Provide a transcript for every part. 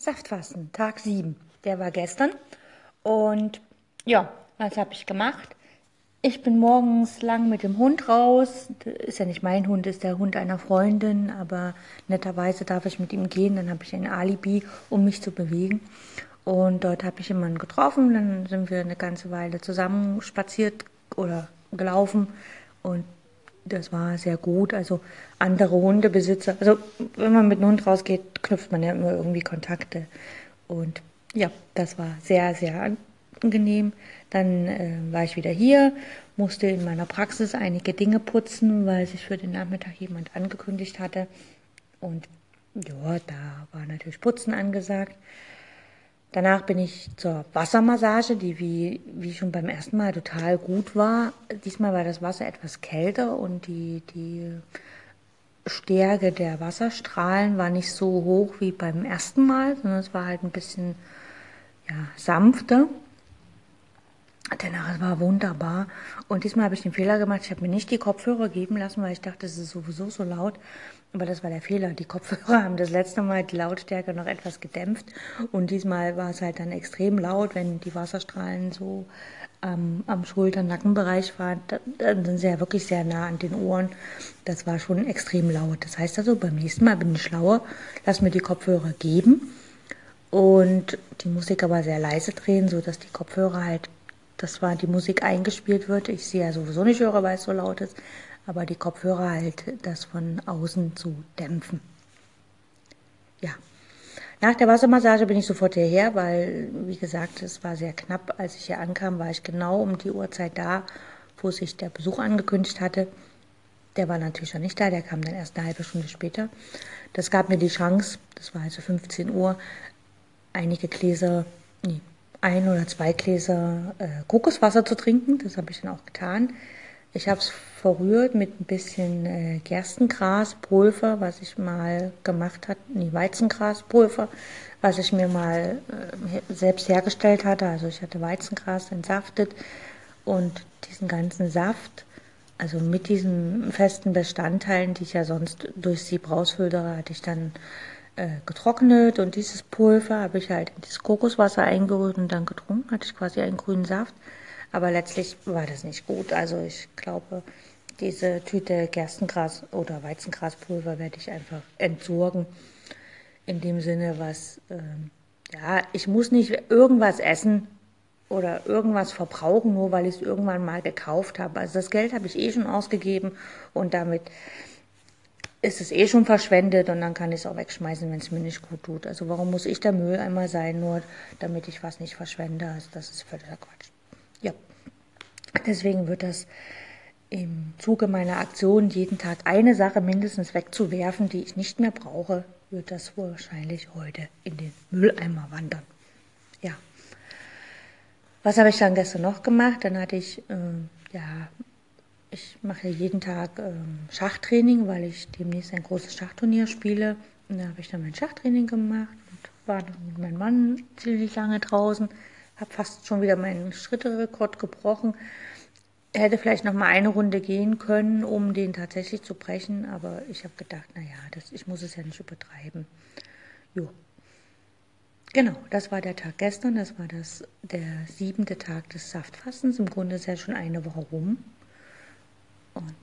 Saftfasten, Tag 7. Der war gestern. Und ja, was habe ich gemacht? Ich bin morgens lang mit dem Hund raus. Ist ja nicht mein Hund, ist der Hund einer Freundin, aber netterweise darf ich mit ihm gehen. Dann habe ich ein Alibi, um mich zu bewegen. Und dort habe ich jemanden getroffen. Dann sind wir eine ganze Weile zusammen spaziert oder gelaufen. Und das war sehr gut. Also andere Hundebesitzer, also wenn man mit einem Hund rausgeht, knüpft man ja immer irgendwie Kontakte. Und ja, das war sehr, sehr angenehm. Dann äh, war ich wieder hier, musste in meiner Praxis einige Dinge putzen, weil sich für den Nachmittag jemand angekündigt hatte. Und ja, da war natürlich Putzen angesagt. Danach bin ich zur Wassermassage, die wie, wie schon beim ersten Mal total gut war. Diesmal war das Wasser etwas kälter und die, die Stärke der Wasserstrahlen war nicht so hoch wie beim ersten Mal, sondern es war halt ein bisschen ja, sanfter. Danach war wunderbar. Und diesmal habe ich den Fehler gemacht, ich habe mir nicht die Kopfhörer geben lassen, weil ich dachte, es ist sowieso so laut. Aber das war der Fehler. Die Kopfhörer haben das letzte Mal die Lautstärke noch etwas gedämpft. Und diesmal war es halt dann extrem laut, wenn die Wasserstrahlen so ähm, am Schulter-Nackenbereich waren. Dann sind sie ja wirklich sehr nah an den Ohren. Das war schon extrem laut. Das heißt also, beim nächsten Mal bin ich schlauer, lass mir die Kopfhörer geben und die Musik aber sehr leise drehen, sodass die Kopfhörer halt das war die Musik eingespielt wird. Ich sie ja sowieso nicht höre, weil es so laut ist, aber die Kopfhörer halt das von außen zu dämpfen. Ja. Nach der Wassermassage bin ich sofort hierher, weil, wie gesagt, es war sehr knapp. Als ich hier ankam, war ich genau um die Uhrzeit da, wo sich der Besuch angekündigt hatte. Der war natürlich schon nicht da, der kam dann erst eine halbe Stunde später. Das gab mir die Chance, das war also 15 Uhr, einige Gläser, nee, ein oder zwei Gläser äh, Kokoswasser zu trinken. Das habe ich dann auch getan. Ich habe es verrührt mit ein bisschen äh, Gerstengraspulver, was ich mal gemacht hatte, nee, Weizengraspulver, was ich mir mal äh, selbst hergestellt hatte. Also ich hatte Weizengras entsaftet und diesen ganzen Saft, also mit diesen festen Bestandteilen, die ich ja sonst durch Sieb rausfiltere, hatte ich dann äh, getrocknet und dieses Pulver habe ich halt in das Kokoswasser eingerührt und dann getrunken, hatte ich quasi einen grünen Saft. Aber letztlich war das nicht gut. Also ich glaube, diese Tüte Gerstengras oder Weizengraspulver werde ich einfach entsorgen. In dem Sinne, was, äh, ja, ich muss nicht irgendwas essen oder irgendwas verbrauchen, nur weil ich es irgendwann mal gekauft habe. Also das Geld habe ich eh schon ausgegeben und damit ist es eh schon verschwendet und dann kann ich es auch wegschmeißen, wenn es mir nicht gut tut. Also warum muss ich der Mülleimer sein, nur damit ich was nicht verschwende? Also das ist völliger Quatsch. Ja, deswegen wird das im Zuge meiner Aktion, jeden Tag eine Sache mindestens wegzuwerfen, die ich nicht mehr brauche, wird das wahrscheinlich heute in den Mülleimer wandern. Ja. Was habe ich dann gestern noch gemacht? Dann hatte ich äh, ja ich mache jeden Tag ähm, Schachtraining, weil ich demnächst ein großes Schachturnier spiele. Und da habe ich dann mein Schachtraining gemacht und war mit meinem Mann ziemlich lange draußen. Habe fast schon wieder meinen Schritterekord gebrochen. Hätte vielleicht noch mal eine Runde gehen können, um den tatsächlich zu brechen, aber ich habe gedacht, naja, das, ich muss es ja nicht übertreiben. Jo. Genau, das war der Tag gestern, das war das, der siebente Tag des Saftfastens. Im Grunde ist ja schon eine Woche rum. Und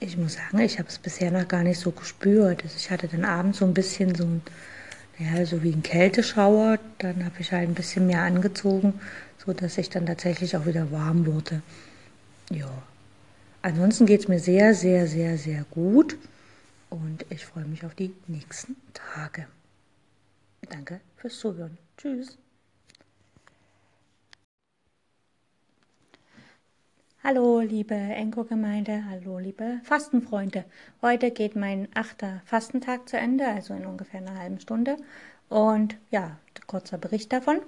ich muss sagen, ich habe es bisher noch gar nicht so gespürt. Also ich hatte dann abends so ein bisschen so ein, naja, so wie ein Kälteschauer. Dann habe ich halt ein bisschen mehr angezogen, sodass ich dann tatsächlich auch wieder warm wurde. Ja. Ansonsten geht es mir sehr, sehr, sehr, sehr gut. Und ich freue mich auf die nächsten Tage. Danke fürs Zuhören. Tschüss. Hallo, liebe Enko-Gemeinde, hallo, liebe Fastenfreunde. Heute geht mein achter Fastentag zu Ende, also in ungefähr einer halben Stunde. Und ja, kurzer Bericht davon.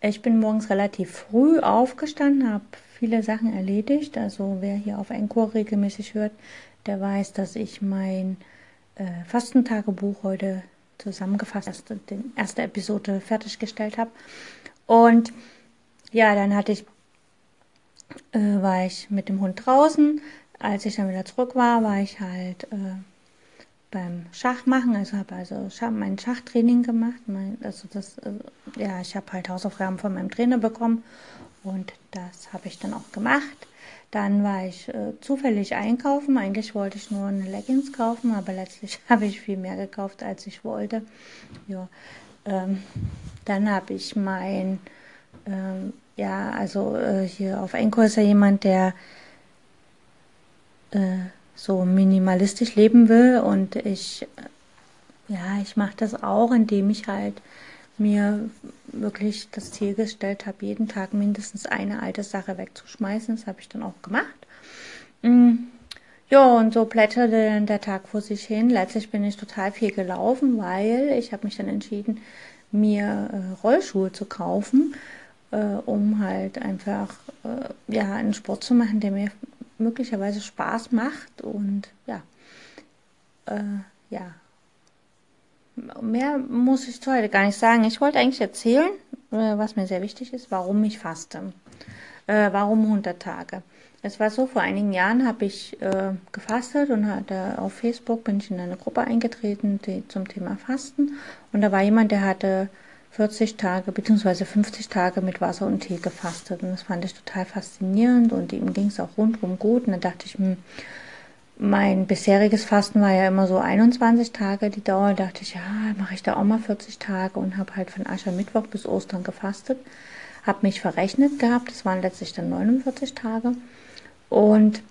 Ich bin morgens relativ früh aufgestanden, habe viele Sachen erledigt. Also wer hier auf Enko regelmäßig hört, der weiß, dass ich mein äh, Fastentagebuch heute zusammengefasst, die erste Episode fertiggestellt habe. Und ja, dann hatte ich äh, war ich mit dem Hund draußen. Als ich dann wieder zurück war, war ich halt äh, beim Schach machen. Also habe also Schach, mein Schachtraining gemacht. Mein, also das, äh, ja, ich habe halt Hausaufgaben von meinem Trainer bekommen und das habe ich dann auch gemacht. Dann war ich äh, zufällig einkaufen. Eigentlich wollte ich nur eine Leggings kaufen, aber letztlich habe ich viel mehr gekauft, als ich wollte. Ja, ähm, dann habe ich mein, ähm, ja, also äh, hier auf Enko ist ja jemand, der äh, so minimalistisch leben will und ich, ja, ich mache das auch, indem ich halt mir wirklich das Ziel gestellt habe, jeden Tag mindestens eine alte Sache wegzuschmeißen. Das habe ich dann auch gemacht. Mm. Ja, und so plätscherte der Tag vor sich hin. Letztlich bin ich total viel gelaufen, weil ich habe mich dann entschieden, mir äh, Rollschuhe zu kaufen, äh, um halt einfach äh, ja einen Sport zu machen, der mir möglicherweise Spaß macht und ja, äh, ja, mehr muss ich heute gar nicht sagen. Ich wollte eigentlich erzählen, äh, was mir sehr wichtig ist, warum ich faste. Äh, warum 100 Tage? Es war so, vor einigen Jahren habe ich äh, gefastet und hatte auf Facebook bin ich in eine Gruppe eingetreten die, zum Thema Fasten. Und da war jemand, der hatte 40 Tage bzw. 50 Tage mit Wasser und Tee gefastet. Und das fand ich total faszinierend und ihm ging es auch rundum gut. Und da dachte ich, hm, mein bisheriges Fasten war ja immer so 21 Tage die Dauer. Da dachte ich, ja, mache ich da auch mal 40 Tage und habe halt von Aschermittwoch bis Ostern gefastet. Habe mich verrechnet gehabt, das waren letztlich dann 49 Tage. Und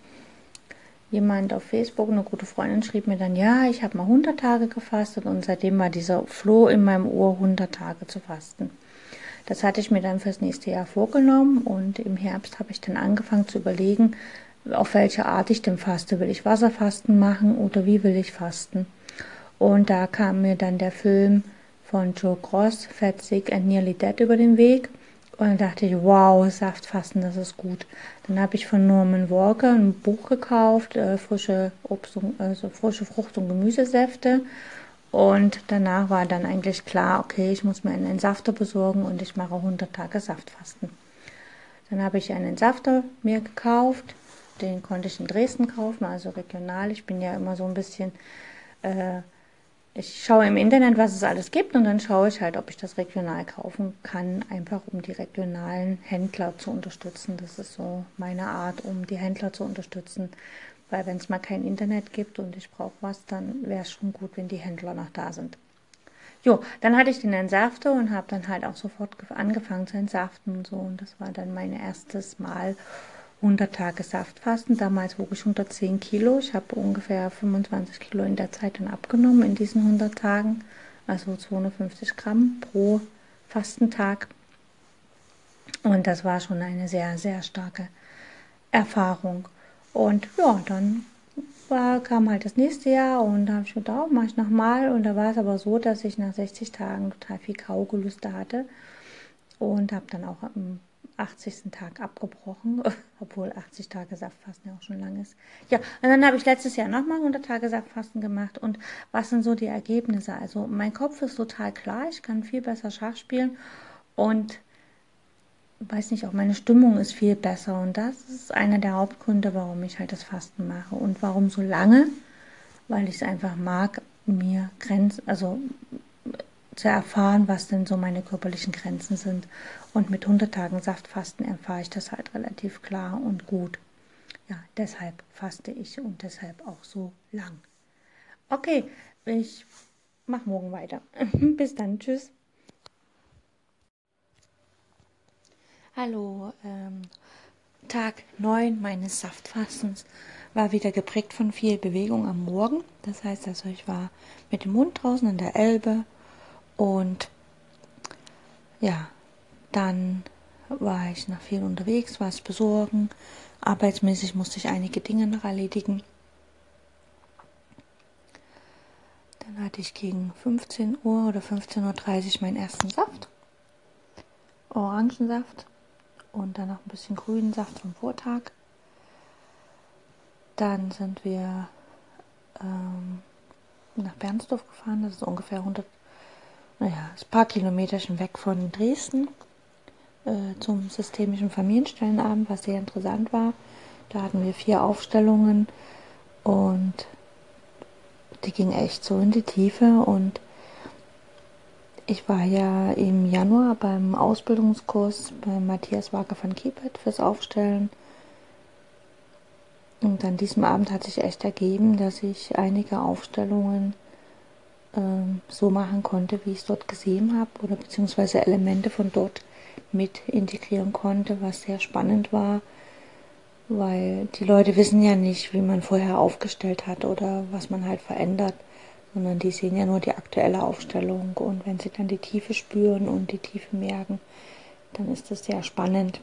jemand auf Facebook, eine gute Freundin, schrieb mir dann, ja, ich habe mal 100 Tage gefastet und seitdem war dieser Floh in meinem Ohr, 100 Tage zu fasten. Das hatte ich mir dann fürs nächste Jahr vorgenommen und im Herbst habe ich dann angefangen zu überlegen, auf welche Art ich denn faste. Will ich Wasserfasten machen oder wie will ich fasten? Und da kam mir dann der Film von Joe Cross, Fat, Sick and Nearly Dead über den Weg. Und dann dachte ich, wow, Saftfasten, das ist gut. Dann habe ich von Norman Walker ein Buch gekauft, äh, frische Obst und, also frische Frucht- und Gemüsesäfte. Und danach war dann eigentlich klar, okay, ich muss mir einen Entsafter besorgen und ich mache 100 Tage Saftfasten. Dann habe ich einen Entsafter mir gekauft, den konnte ich in Dresden kaufen, also regional. Ich bin ja immer so ein bisschen, äh, ich schaue im Internet, was es alles gibt und dann schaue ich halt, ob ich das regional kaufen kann, einfach um die regionalen Händler zu unterstützen. Das ist so meine Art, um die Händler zu unterstützen. Weil wenn es mal kein Internet gibt und ich brauche was, dann wäre es schon gut, wenn die Händler noch da sind. Jo, dann hatte ich den Entsafter und habe dann halt auch sofort angefangen zu entsaften und so. Und das war dann mein erstes Mal 100 Tage Saftfasten. Damals wog ich 110 Kilo. Ich habe ungefähr 25 Kilo in der Zeit dann abgenommen in diesen 100 Tagen. Also 250 Gramm pro Fastentag. Und das war schon eine sehr, sehr starke Erfahrung. Und ja, dann war, kam halt das nächste Jahr und da habe ich gedacht, oh, mache ich nochmal. Und da war es aber so, dass ich nach 60 Tagen total viel Kaugelüste hatte und habe dann auch 80. Tag abgebrochen, obwohl 80 Tage Saftfasten ja auch schon lang ist. Ja, und dann habe ich letztes Jahr nochmal 100 Tage Saftfasten gemacht. Und was sind so die Ergebnisse? Also mein Kopf ist total klar, ich kann viel besser Schach spielen und weiß nicht, auch meine Stimmung ist viel besser. Und das ist einer der Hauptgründe, warum ich halt das Fasten mache. Und warum so lange? Weil ich es einfach mag, mir Grenzen, also zu erfahren, was denn so meine körperlichen Grenzen sind. Und mit 100 Tagen Saftfasten erfahre ich das halt relativ klar und gut. Ja, deshalb faste ich und deshalb auch so lang. Okay, ich mache morgen weiter. Bis dann, tschüss. Hallo, ähm, Tag 9 meines Saftfastens war wieder geprägt von viel Bewegung am Morgen. Das heißt also, ich war mit dem Hund draußen in der Elbe und ja, dann war ich noch viel unterwegs, was besorgen. Arbeitsmäßig musste ich einige Dinge noch erledigen. Dann hatte ich gegen 15 Uhr oder 15.30 Uhr meinen ersten Saft. Orangensaft und dann noch ein bisschen grünen Saft vom Vortag. Dann sind wir ähm, nach Bernsdorf gefahren, das ist ungefähr 100 naja, ein paar Kilometerchen weg von Dresden äh, zum systemischen Familienstellenabend, was sehr interessant war. Da hatten wir vier Aufstellungen und die ging echt so in die Tiefe und ich war ja im Januar beim Ausbildungskurs bei Matthias Wager von Kiepert fürs Aufstellen. Und an diesem Abend hat sich echt ergeben, dass ich einige Aufstellungen äh, so machen konnte, wie ich es dort gesehen habe, oder beziehungsweise Elemente von dort mit integrieren konnte, was sehr spannend war, weil die Leute wissen ja nicht, wie man vorher aufgestellt hat oder was man halt verändert sondern die sehen ja nur die aktuelle Aufstellung und wenn sie dann die Tiefe spüren und die Tiefe merken, dann ist das sehr spannend.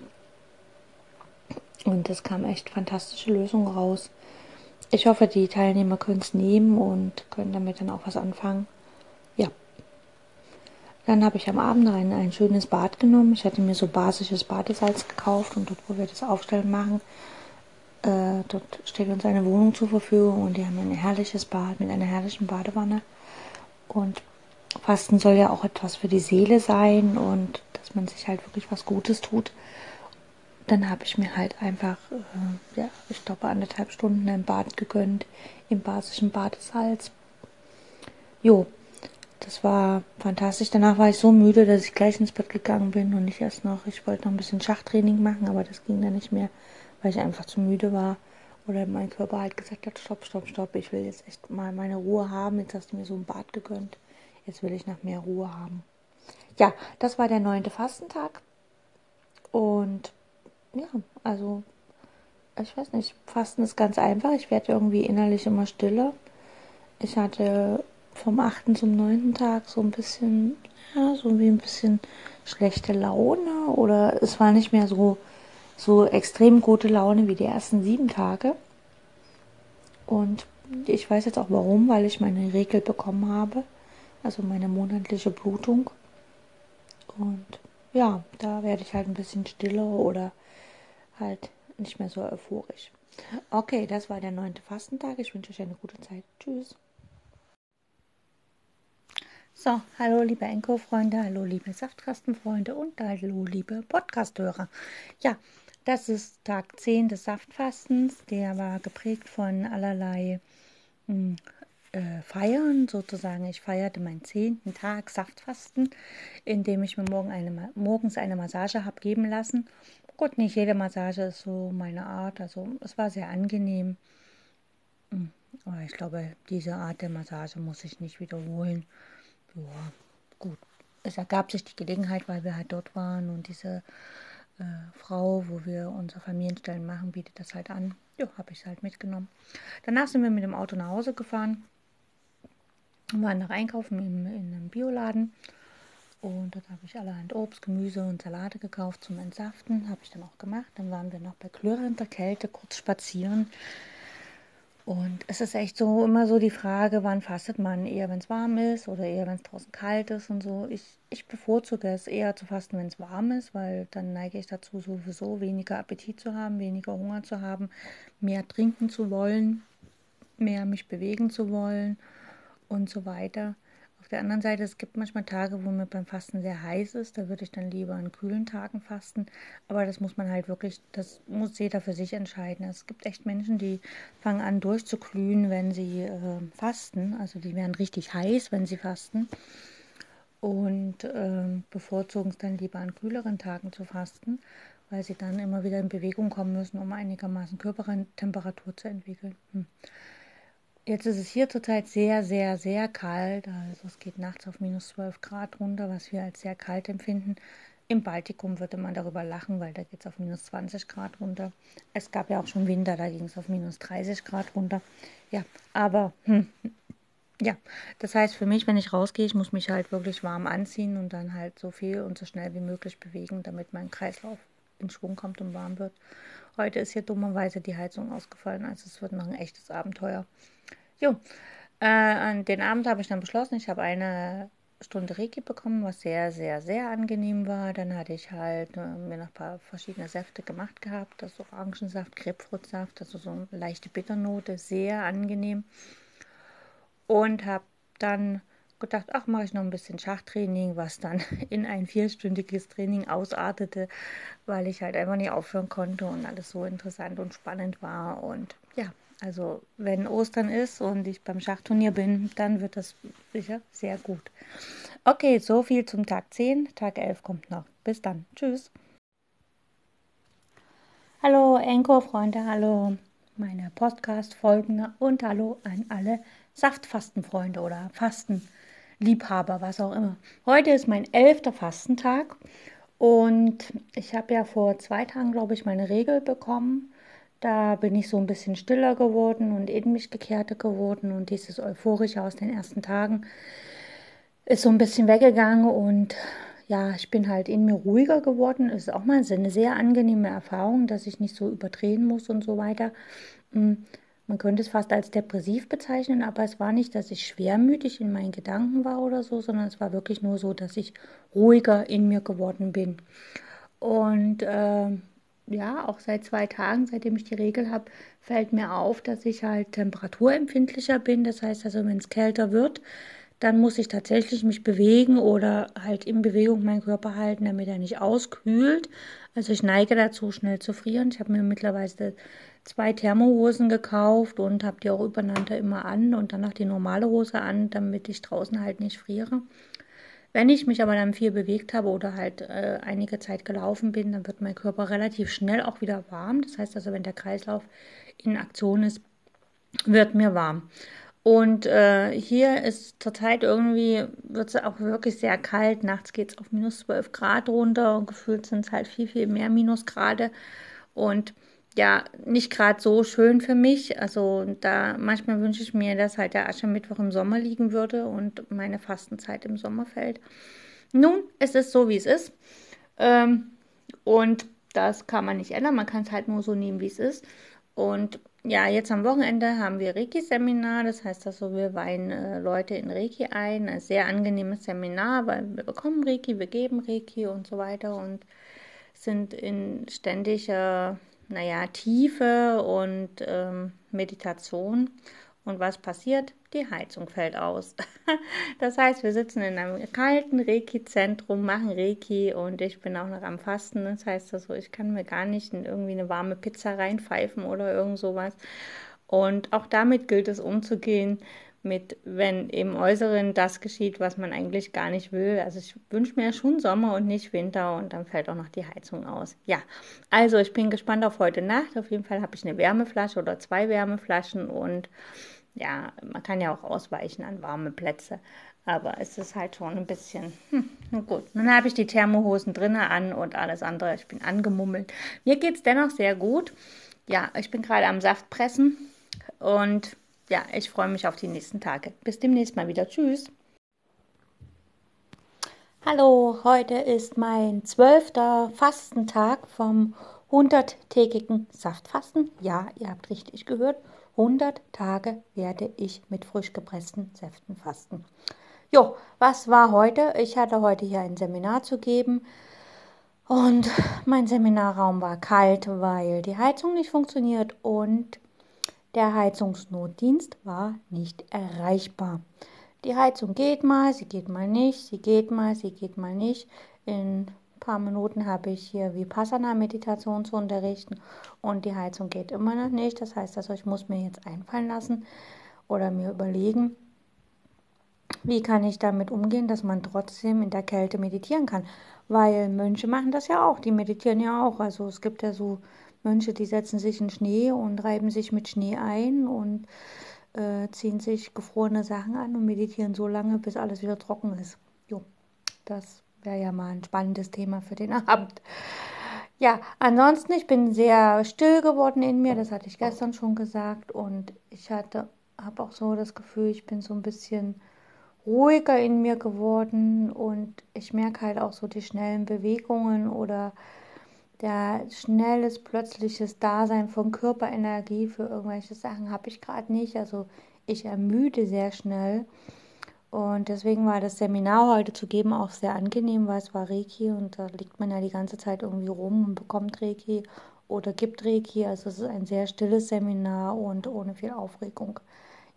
Und es kam echt fantastische Lösungen raus. Ich hoffe, die Teilnehmer können es nehmen und können damit dann auch was anfangen. Ja. Dann habe ich am Abend ein, ein schönes Bad genommen. Ich hatte mir so basisches Badesalz gekauft und dort, wo wir das Aufstellen machen, äh, dort steht uns eine Wohnung zur Verfügung und die haben ein herrliches Bad mit einer herrlichen Badewanne. Und Fasten soll ja auch etwas für die Seele sein und dass man sich halt wirklich was Gutes tut. Dann habe ich mir halt einfach, äh, ja, ich glaube, anderthalb Stunden ein Bad gegönnt im basischen Badesalz. Jo, das war fantastisch. Danach war ich so müde, dass ich gleich ins Bett gegangen bin und nicht erst noch, ich wollte noch ein bisschen Schachtraining machen, aber das ging dann nicht mehr weil ich einfach zu müde war oder mein Körper halt gesagt hat, stopp, stopp, stopp, ich will jetzt echt mal meine Ruhe haben. Jetzt hast du mir so ein Bad gegönnt. Jetzt will ich nach mehr Ruhe haben. Ja, das war der neunte Fastentag. Und ja, also ich weiß nicht, Fasten ist ganz einfach. Ich werde irgendwie innerlich immer stiller. Ich hatte vom achten zum neunten Tag so ein bisschen, ja, so wie ein bisschen schlechte Laune oder es war nicht mehr so so extrem gute Laune wie die ersten sieben Tage. Und ich weiß jetzt auch warum, weil ich meine Regel bekommen habe, also meine monatliche Blutung. Und ja, da werde ich halt ein bisschen stiller oder halt nicht mehr so euphorisch. Okay, das war der neunte Fastentag. Ich wünsche euch eine gute Zeit. Tschüss. So, hallo liebe Enko-Freunde, hallo liebe Saftkastenfreunde und hallo liebe Podcasthörer. Ja, das ist Tag 10 des Saftfastens. Der war geprägt von allerlei hm, äh, Feiern, sozusagen. Ich feierte meinen zehnten Tag Saftfasten, indem ich mir morgen eine, morgens eine Massage habe geben lassen. Gut, nicht jede Massage ist so meine Art. Also es war sehr angenehm. Hm, aber ich glaube, diese Art der Massage muss ich nicht wiederholen. Ja, gut. Es ergab sich die Gelegenheit, weil wir halt dort waren und diese äh, Frau, wo wir unsere Familienstellen machen, bietet das halt an. Ja, habe ich es halt mitgenommen. Danach sind wir mit dem Auto nach Hause gefahren, waren nach Einkaufen im, in einem Bioladen. Und dort habe ich allerhand Obst, Gemüse und Salate gekauft zum Entsaften. Habe ich dann auch gemacht. Dann waren wir noch bei klirrender Kälte kurz spazieren. Und es ist echt so immer so die Frage, wann fastet man? Eher, wenn es warm ist oder eher, wenn es draußen kalt ist und so. Ich, ich bevorzuge es eher zu fasten, wenn es warm ist, weil dann neige ich dazu, sowieso weniger Appetit zu haben, weniger Hunger zu haben, mehr trinken zu wollen, mehr mich bewegen zu wollen und so weiter. Auf der anderen Seite, es gibt manchmal Tage, wo mir beim Fasten sehr heiß ist. Da würde ich dann lieber an kühlen Tagen fasten. Aber das muss man halt wirklich, das muss jeder für sich entscheiden. Es gibt echt Menschen, die fangen an durchzuglühen, wenn sie äh, fasten. Also die werden richtig heiß, wenn sie fasten. Und äh, bevorzugen es dann lieber an kühleren Tagen zu fasten, weil sie dann immer wieder in Bewegung kommen müssen, um einigermaßen Körpertemperatur zu entwickeln. Hm. Jetzt ist es hier zurzeit sehr, sehr, sehr kalt. Also es geht nachts auf minus 12 Grad runter, was wir als sehr kalt empfinden. Im Baltikum würde man darüber lachen, weil da geht es auf minus 20 Grad runter. Es gab ja auch schon Winter, da ging es auf minus 30 Grad runter. Ja, aber hm, ja, das heißt für mich, wenn ich rausgehe, ich muss mich halt wirklich warm anziehen und dann halt so viel und so schnell wie möglich bewegen, damit mein Kreislauf in Schwung kommt und warm wird. Heute ist hier dummerweise die Heizung ausgefallen, also es wird noch ein echtes Abenteuer. Jo, äh, an den Abend habe ich dann beschlossen, ich habe eine Stunde Reiki bekommen, was sehr, sehr, sehr angenehm war. Dann hatte ich halt äh, mir noch ein paar verschiedene Säfte gemacht gehabt, das Orangensaft, Grapefruitsaft, also so eine leichte Bitternote, sehr angenehm. Und habe dann gedacht, ach, mache ich noch ein bisschen Schachtraining, was dann in ein vierstündiges Training ausartete, weil ich halt einfach nicht aufhören konnte und alles so interessant und spannend war. Und ja, Also wenn Ostern ist und ich beim Schachturnier bin, dann wird das sicher sehr gut. Okay, so viel zum Tag 10. Tag 11 kommt noch. Bis dann. Tschüss. Hallo Enko-Freunde, hallo meine Podcast-Folgen und hallo an alle Saftfastenfreunde oder Fastenliebhaber, was auch immer. Heute ist mein elfter Fastentag und ich habe ja vor zwei Tagen, glaube ich, meine Regel bekommen. Da bin ich so ein bisschen stiller geworden und in mich gekehrter geworden und dieses Euphorische aus den ersten Tagen ist so ein bisschen weggegangen und ja, ich bin halt in mir ruhiger geworden. Es ist auch mal eine sehr angenehme Erfahrung, dass ich nicht so überdrehen muss und so weiter. Man könnte es fast als depressiv bezeichnen, aber es war nicht, dass ich schwermütig in meinen Gedanken war oder so, sondern es war wirklich nur so, dass ich ruhiger in mir geworden bin. Und äh, ja, auch seit zwei Tagen, seitdem ich die Regel habe, fällt mir auf, dass ich halt temperaturempfindlicher bin. Das heißt also, wenn es kälter wird, dann muss ich tatsächlich mich bewegen oder halt in Bewegung meinen Körper halten, damit er nicht auskühlt. Also ich neige dazu, schnell zu frieren. Ich habe mir mittlerweile zwei Thermohosen gekauft und habe die auch übereinander immer an und dann noch die normale Hose an, damit ich draußen halt nicht friere. Wenn ich mich aber dann viel bewegt habe oder halt äh, einige Zeit gelaufen bin, dann wird mein Körper relativ schnell auch wieder warm. Das heißt also, wenn der Kreislauf in Aktion ist, wird mir warm. Und äh, hier ist zurzeit irgendwie, wird es auch wirklich sehr kalt. Nachts geht es auf minus 12 Grad runter und gefühlt sind es halt viel, viel mehr Minusgrade. Und ja, nicht gerade so schön für mich. Also da manchmal wünsche ich mir, dass halt der Aschermittwoch im Sommer liegen würde und meine Fastenzeit im Sommer fällt. Nun, es ist so, wie es ist. Ähm, und das kann man nicht ändern. Man kann es halt nur so nehmen, wie es ist. Und ja, jetzt am Wochenende haben wir Reiki-Seminar. Das heißt also, wir weihen äh, Leute in Reiki ein. Ein sehr angenehmes Seminar, weil wir bekommen Reiki, wir geben Reiki und so weiter und sind in ständiger, naja, Tiefe und ähm, Meditation. Und was passiert? Die Heizung fällt aus. Das heißt, wir sitzen in einem kalten Reiki-Zentrum, machen Reiki und ich bin auch noch am Fasten. Das heißt also, ich kann mir gar nicht in irgendwie eine warme Pizza reinpfeifen oder irgend sowas. Und auch damit gilt es umzugehen, mit, wenn im Äußeren das geschieht, was man eigentlich gar nicht will. Also ich wünsche mir schon Sommer und nicht Winter und dann fällt auch noch die Heizung aus. Ja, also ich bin gespannt auf heute Nacht. Auf jeden Fall habe ich eine Wärmeflasche oder zwei Wärmeflaschen und ja, man kann ja auch ausweichen an warme Plätze. Aber es ist halt schon ein bisschen, hm, gut. Dann habe ich die Thermohosen drinnen an und alles andere. Ich bin angemummelt. Mir geht es dennoch sehr gut. Ja, ich bin gerade am Saft pressen und ja, ich freue mich auf die nächsten Tage. Bis demnächst mal wieder. Tschüss. Hallo, heute ist mein zwölfter Fastentag vom 100-tägigen Saftfasten. Ja, ihr habt richtig gehört. 100 Tage werde ich mit frisch gepressten Säften fasten. Jo, was war heute? Ich hatte heute hier ein Seminar zu geben und mein Seminarraum war kalt, weil die Heizung nicht funktioniert und der Heizungsnotdienst war nicht erreichbar. Die Heizung geht mal, sie geht mal nicht, sie geht mal, sie geht mal nicht. In paar Minuten habe ich hier Vipassana-Meditation zu unterrichten und die Heizung geht immer noch nicht. Das heißt also, ich muss mir jetzt einfallen lassen oder mir überlegen, wie kann ich damit umgehen, dass man trotzdem in der Kälte meditieren kann. Weil Mönche machen das ja auch, die meditieren ja auch. Also es gibt ja so Mönche, die setzen sich in Schnee und reiben sich mit Schnee ein und äh, ziehen sich gefrorene Sachen an und meditieren so lange, bis alles wieder trocken ist. Jo, das wäre ja mal ein spannendes Thema für den Abend. Ja, ansonsten, ich bin sehr still geworden in mir, das hatte ich gestern schon gesagt. Und ich hatte, habe auch so das Gefühl, ich bin so ein bisschen ruhiger in mir geworden und ich merke halt auch so die schnellen Bewegungen oder der schnelles, plötzliches Dasein von Körperenergie für irgendwelche Sachen habe ich gerade nicht. Also ich ermüde sehr schnell und deswegen war das Seminar heute zu geben auch sehr angenehm, weil es war Reiki und da liegt man ja die ganze Zeit irgendwie rum und bekommt Reiki oder gibt Reiki. Also es ist ein sehr stilles Seminar und ohne viel Aufregung.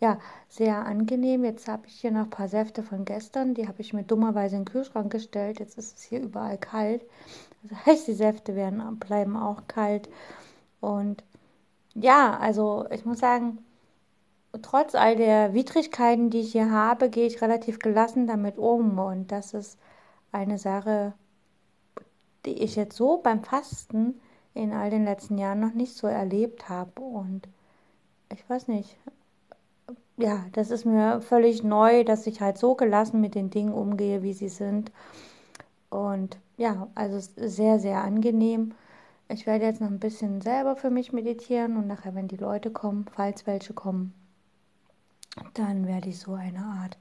Ja, sehr angenehm. Jetzt habe ich hier noch ein paar Säfte von gestern. Die habe ich mir dummerweise in den Kühlschrank gestellt. Jetzt ist es hier überall kalt. Das heißt, die Säfte werden, bleiben auch kalt. Und ja, also ich muss sagen, trotz all der Widrigkeiten, die ich hier habe, gehe ich relativ gelassen damit um. Und das ist eine Sache, die ich jetzt so beim Fasten in all den letzten Jahren noch nicht so erlebt habe. Und ich weiß nicht, ja, das ist mir völlig neu, dass ich halt so gelassen mit den Dingen umgehe, wie sie sind. Und ja, also sehr, sehr angenehm. Ich werde jetzt noch ein bisschen selber für mich meditieren und nachher, wenn die Leute kommen, falls welche kommen, dann werde ich so eine Art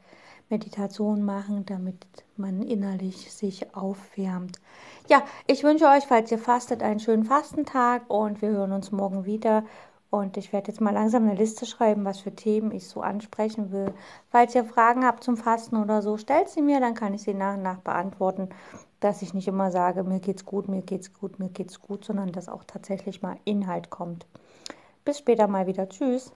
Meditation machen, damit man innerlich sich aufwärmt. Ja, ich wünsche euch, falls ihr fastet, einen schönen Fastentag und wir hören uns morgen wieder. Und ich werde jetzt mal langsam eine Liste schreiben, was für Themen ich so ansprechen will. Falls ihr Fragen habt zum Fasten oder so, stellt sie mir, dann kann ich sie nach und nach beantworten. Dass ich nicht immer sage, mir geht's gut, mir geht's gut, mir geht's gut, sondern dass auch tatsächlich mal Inhalt kommt. Bis später mal wieder. Tschüss.